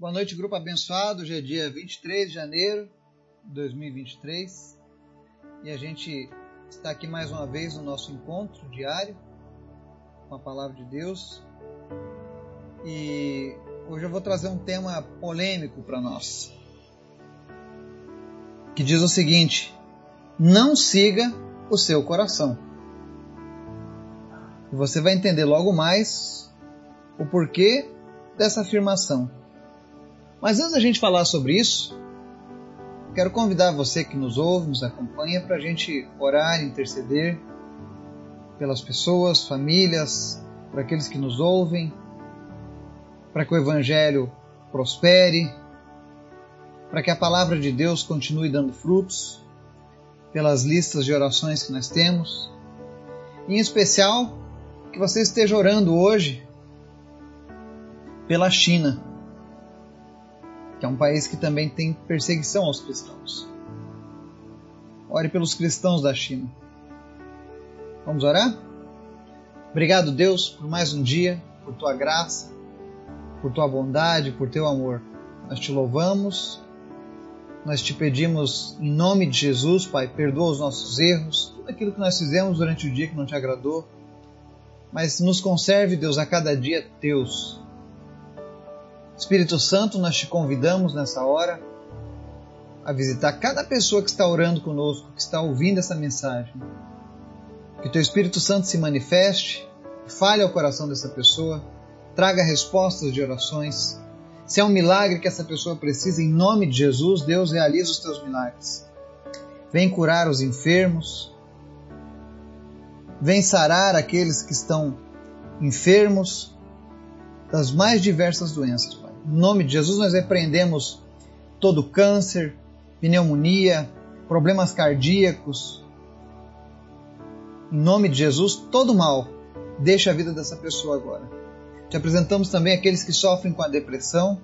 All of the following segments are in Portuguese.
Boa noite, grupo abençoado. Hoje é dia 23 de janeiro de 2023 e a gente está aqui mais uma vez no nosso encontro diário com a palavra de Deus. E hoje eu vou trazer um tema polêmico para nós, que diz o seguinte: não siga o seu coração. E você vai entender logo mais o porquê dessa afirmação. Mas antes da gente falar sobre isso, quero convidar você que nos ouve, nos acompanha, para a gente orar, interceder pelas pessoas, famílias, para aqueles que nos ouvem, para que o Evangelho prospere, para que a palavra de Deus continue dando frutos, pelas listas de orações que nós temos, em especial que você esteja orando hoje pela China que é um país que também tem perseguição aos cristãos. Ore pelos cristãos da China. Vamos orar? Obrigado, Deus, por mais um dia, por tua graça, por tua bondade, por teu amor. Nós te louvamos, nós te pedimos em nome de Jesus, Pai, perdoa os nossos erros, tudo aquilo que nós fizemos durante o dia que não te agradou, mas nos conserve, Deus, a cada dia teus Espírito Santo, nós te convidamos nessa hora a visitar cada pessoa que está orando conosco, que está ouvindo essa mensagem. Que teu Espírito Santo se manifeste, fale ao coração dessa pessoa, traga respostas de orações. Se é um milagre que essa pessoa precisa, em nome de Jesus, Deus realiza os teus milagres. Vem curar os enfermos, vem sarar aqueles que estão enfermos das mais diversas doenças, Pai. Em nome de Jesus, nós repreendemos todo câncer, pneumonia, problemas cardíacos. Em nome de Jesus, todo mal, deixa a vida dessa pessoa agora. Te apresentamos também aqueles que sofrem com a depressão.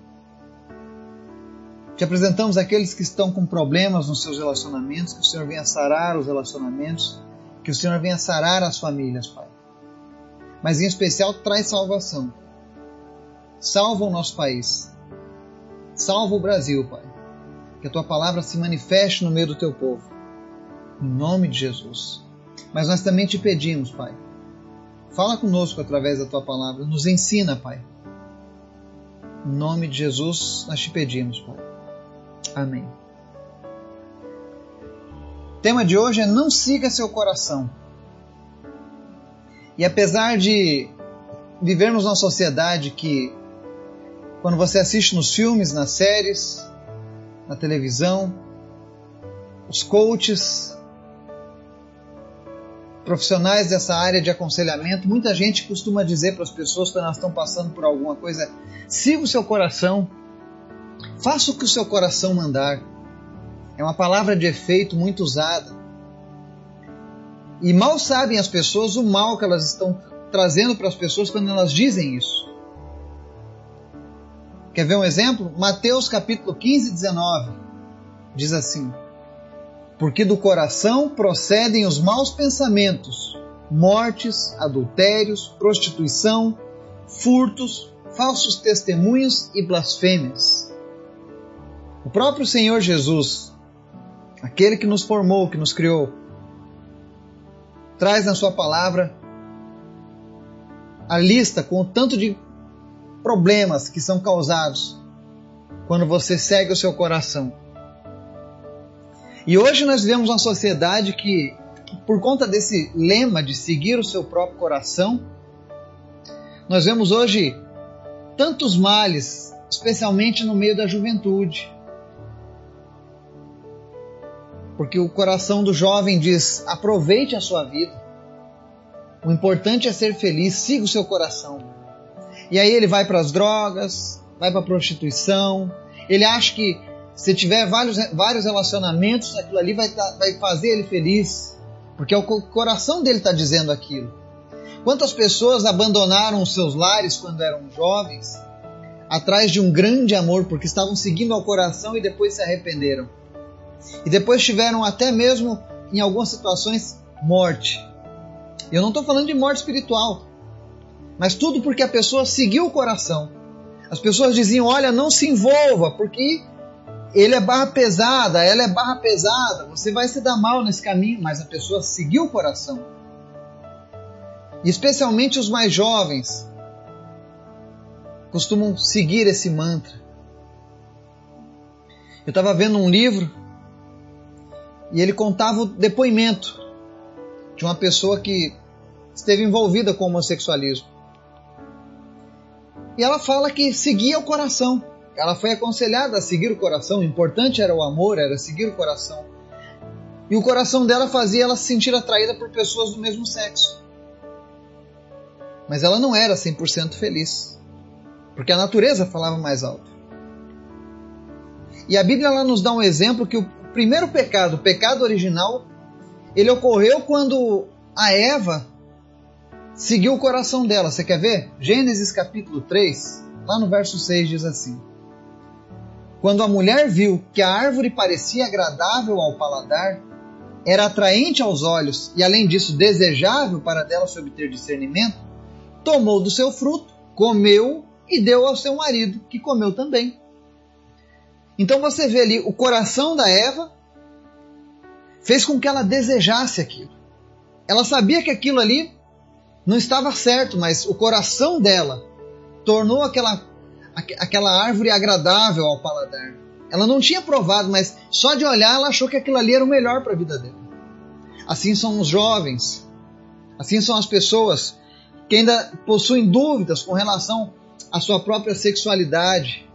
Te apresentamos aqueles que estão com problemas nos seus relacionamentos, que o Senhor venha sarar os relacionamentos, que o Senhor venha sarar as famílias, Pai. Mas em especial traz salvação Salva o nosso país. Salva o Brasil, Pai. Que a tua palavra se manifeste no meio do teu povo. Em nome de Jesus. Mas nós também te pedimos, Pai. Fala conosco através da tua palavra. Nos ensina, Pai. Em nome de Jesus, nós te pedimos, Pai. Amém. O tema de hoje é Não siga seu coração. E apesar de vivermos numa sociedade que quando você assiste nos filmes, nas séries, na televisão, os coaches, profissionais dessa área de aconselhamento, muita gente costuma dizer para as pessoas quando elas estão passando por alguma coisa: siga o seu coração, faça o que o seu coração mandar. É uma palavra de efeito muito usada. E mal sabem as pessoas o mal que elas estão trazendo para as pessoas quando elas dizem isso. Quer ver um exemplo? Mateus capítulo 15, 19 diz assim: Porque do coração procedem os maus pensamentos, mortes, adultérios, prostituição, furtos, falsos testemunhos e blasfêmias. O próprio Senhor Jesus, aquele que nos formou, que nos criou, traz na sua palavra a lista com o tanto de problemas que são causados quando você segue o seu coração. E hoje nós vivemos uma sociedade que, por conta desse lema de seguir o seu próprio coração, nós vemos hoje tantos males, especialmente no meio da juventude. Porque o coração do jovem diz: aproveite a sua vida. O importante é ser feliz, siga o seu coração. E aí ele vai para as drogas, vai para a prostituição. Ele acha que se tiver vários, vários relacionamentos, aquilo ali vai, tá, vai fazer ele feliz. Porque é o coração dele está dizendo aquilo. Quantas pessoas abandonaram os seus lares quando eram jovens, atrás de um grande amor, porque estavam seguindo ao coração e depois se arrependeram. E depois tiveram até mesmo, em algumas situações, morte. Eu não estou falando de morte espiritual, mas tudo porque a pessoa seguiu o coração. As pessoas diziam: olha, não se envolva, porque ele é barra pesada, ela é barra pesada, você vai se dar mal nesse caminho, mas a pessoa seguiu o coração. E especialmente os mais jovens costumam seguir esse mantra. Eu estava vendo um livro e ele contava o depoimento de uma pessoa que esteve envolvida com o homossexualismo. E ela fala que seguia o coração. Ela foi aconselhada a seguir o coração. O importante era o amor, era seguir o coração. E o coração dela fazia ela se sentir atraída por pessoas do mesmo sexo. Mas ela não era 100% feliz. Porque a natureza falava mais alto. E a Bíblia nos dá um exemplo que o primeiro pecado, o pecado original, ele ocorreu quando a Eva seguiu o coração dela. Você quer ver? Gênesis capítulo 3, lá no verso 6 diz assim: Quando a mulher viu que a árvore parecia agradável ao paladar, era atraente aos olhos e, além disso, desejável para dela se obter discernimento, tomou do seu fruto, comeu e deu ao seu marido, que comeu também. Então você vê ali o coração da Eva fez com que ela desejasse aquilo. Ela sabia que aquilo ali não estava certo, mas o coração dela tornou aquela, aquela árvore agradável ao paladar. Ela não tinha provado, mas só de olhar ela achou que aquilo ali era o melhor para a vida dela. Assim são os jovens, assim são as pessoas que ainda possuem dúvidas com relação à sua própria sexualidade.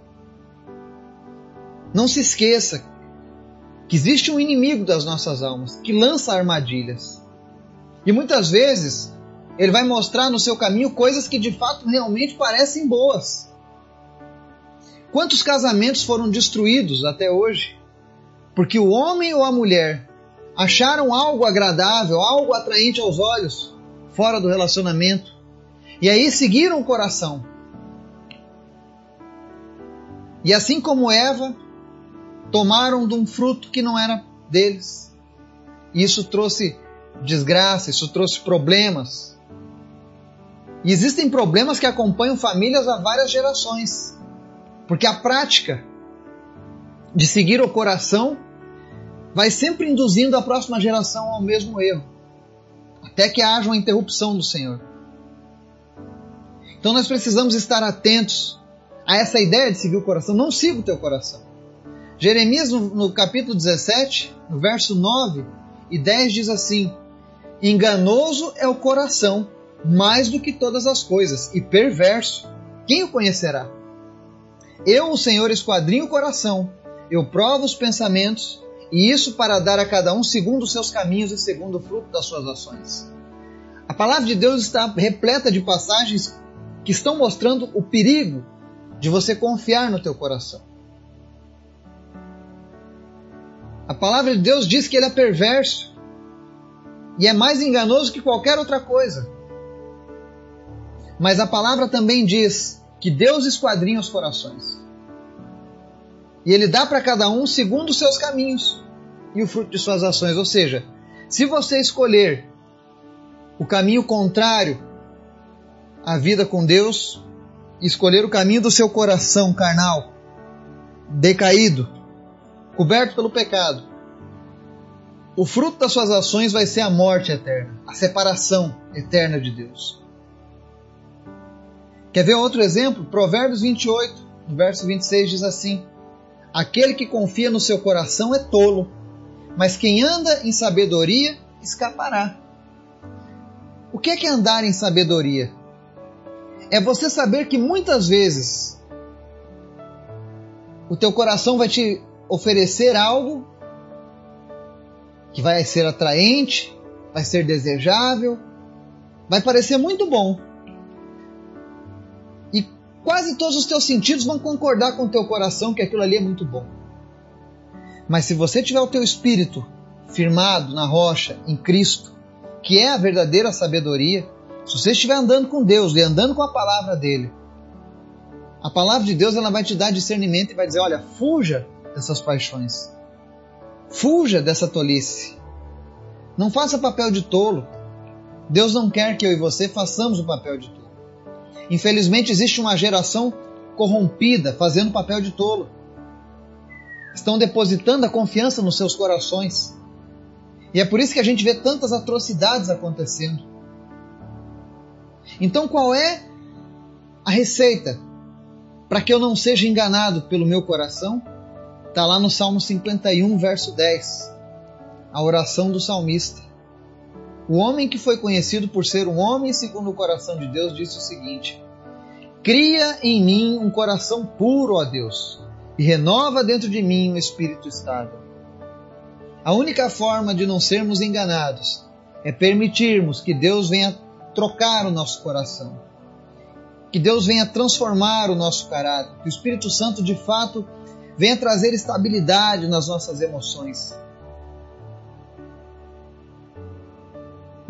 Não se esqueça que existe um inimigo das nossas almas que lança armadilhas. E muitas vezes ele vai mostrar no seu caminho coisas que de fato realmente parecem boas. Quantos casamentos foram destruídos até hoje? Porque o homem ou a mulher acharam algo agradável, algo atraente aos olhos, fora do relacionamento, e aí seguiram o coração. E assim como Eva, tomaram de um fruto que não era deles. E isso trouxe desgraça, isso trouxe problemas. E existem problemas que acompanham famílias há várias gerações. Porque a prática de seguir o coração vai sempre induzindo a próxima geração ao mesmo erro, até que haja uma interrupção do Senhor. Então nós precisamos estar atentos a essa ideia de seguir o coração. Não siga o teu coração. Jeremias, no, no capítulo 17, no verso 9 e 10, diz assim: Enganoso é o coração mais do que todas as coisas, e perverso. Quem o conhecerá? Eu, o Senhor, esquadrinho o coração, eu provo os pensamentos, e isso para dar a cada um segundo os seus caminhos e segundo o fruto das suas ações. A palavra de Deus está repleta de passagens que estão mostrando o perigo de você confiar no teu coração. A palavra de Deus diz que ele é perverso e é mais enganoso que qualquer outra coisa. Mas a palavra também diz que Deus esquadrinha os corações. E Ele dá para cada um segundo os seus caminhos e o fruto de suas ações. Ou seja, se você escolher o caminho contrário à vida com Deus, escolher o caminho do seu coração carnal, decaído, coberto pelo pecado, o fruto das suas ações vai ser a morte eterna, a separação eterna de Deus. Quer ver outro exemplo? Provérbios 28, no verso 26 diz assim: Aquele que confia no seu coração é tolo, mas quem anda em sabedoria escapará. O que é que é andar em sabedoria? É você saber que muitas vezes o teu coração vai te oferecer algo que vai ser atraente, vai ser desejável, vai parecer muito bom. Quase todos os teus sentidos vão concordar com o teu coração que aquilo ali é muito bom. Mas se você tiver o teu espírito firmado na rocha, em Cristo, que é a verdadeira sabedoria, se você estiver andando com Deus e andando com a palavra dele, a palavra de Deus ela vai te dar discernimento e vai dizer: olha, fuja dessas paixões, fuja dessa tolice, não faça papel de tolo. Deus não quer que eu e você façamos o papel de tolo. Infelizmente, existe uma geração corrompida, fazendo papel de tolo. Estão depositando a confiança nos seus corações. E é por isso que a gente vê tantas atrocidades acontecendo. Então, qual é a receita para que eu não seja enganado pelo meu coração? Está lá no Salmo 51, verso 10, a oração do salmista. O homem que foi conhecido por ser um homem segundo o coração de Deus disse o seguinte: Cria em mim um coração puro, ó Deus, e renova dentro de mim um espírito estável. A única forma de não sermos enganados é permitirmos que Deus venha trocar o nosso coração, que Deus venha transformar o nosso caráter, que o Espírito Santo de fato venha trazer estabilidade nas nossas emoções.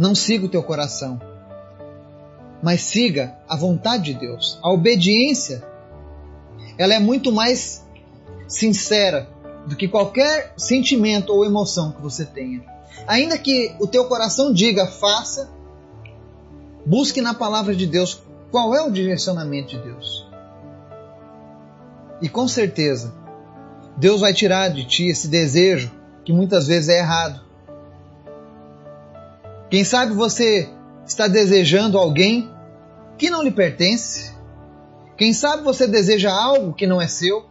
Não siga o teu coração, mas siga a vontade de Deus. A obediência, ela é muito mais sincera do que qualquer sentimento ou emoção que você tenha. Ainda que o teu coração diga faça, busque na palavra de Deus qual é o direcionamento de Deus. E com certeza, Deus vai tirar de ti esse desejo que muitas vezes é errado. Quem sabe você está desejando alguém que não lhe pertence? Quem sabe você deseja algo que não é seu?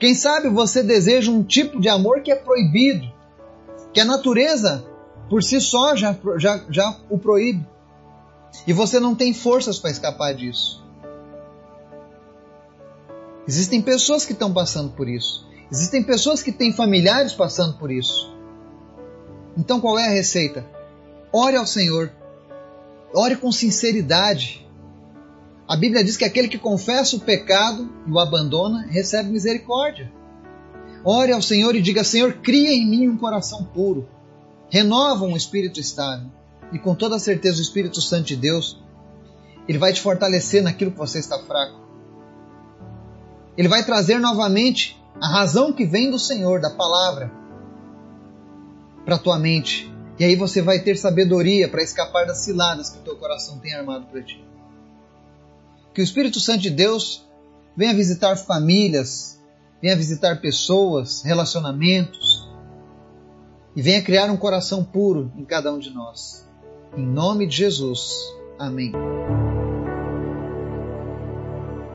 Quem sabe você deseja um tipo de amor que é proibido, que a natureza por si só já, já, já o proíbe. E você não tem forças para escapar disso. Existem pessoas que estão passando por isso. Existem pessoas que têm familiares passando por isso. Então qual é a receita? Ore ao Senhor. Ore com sinceridade. A Bíblia diz que aquele que confessa o pecado e o abandona recebe misericórdia. Ore ao Senhor e diga: Senhor, cria em mim um coração puro. Renova um espírito estável. E com toda certeza o Espírito Santo de Deus, ele vai te fortalecer naquilo que você está fraco. Ele vai trazer novamente a razão que vem do Senhor, da palavra, para tua mente. E aí você vai ter sabedoria para escapar das ciladas que o teu coração tem armado para ti. Que o Espírito Santo de Deus venha visitar famílias, venha visitar pessoas, relacionamentos e venha criar um coração puro em cada um de nós. Em nome de Jesus. Amém.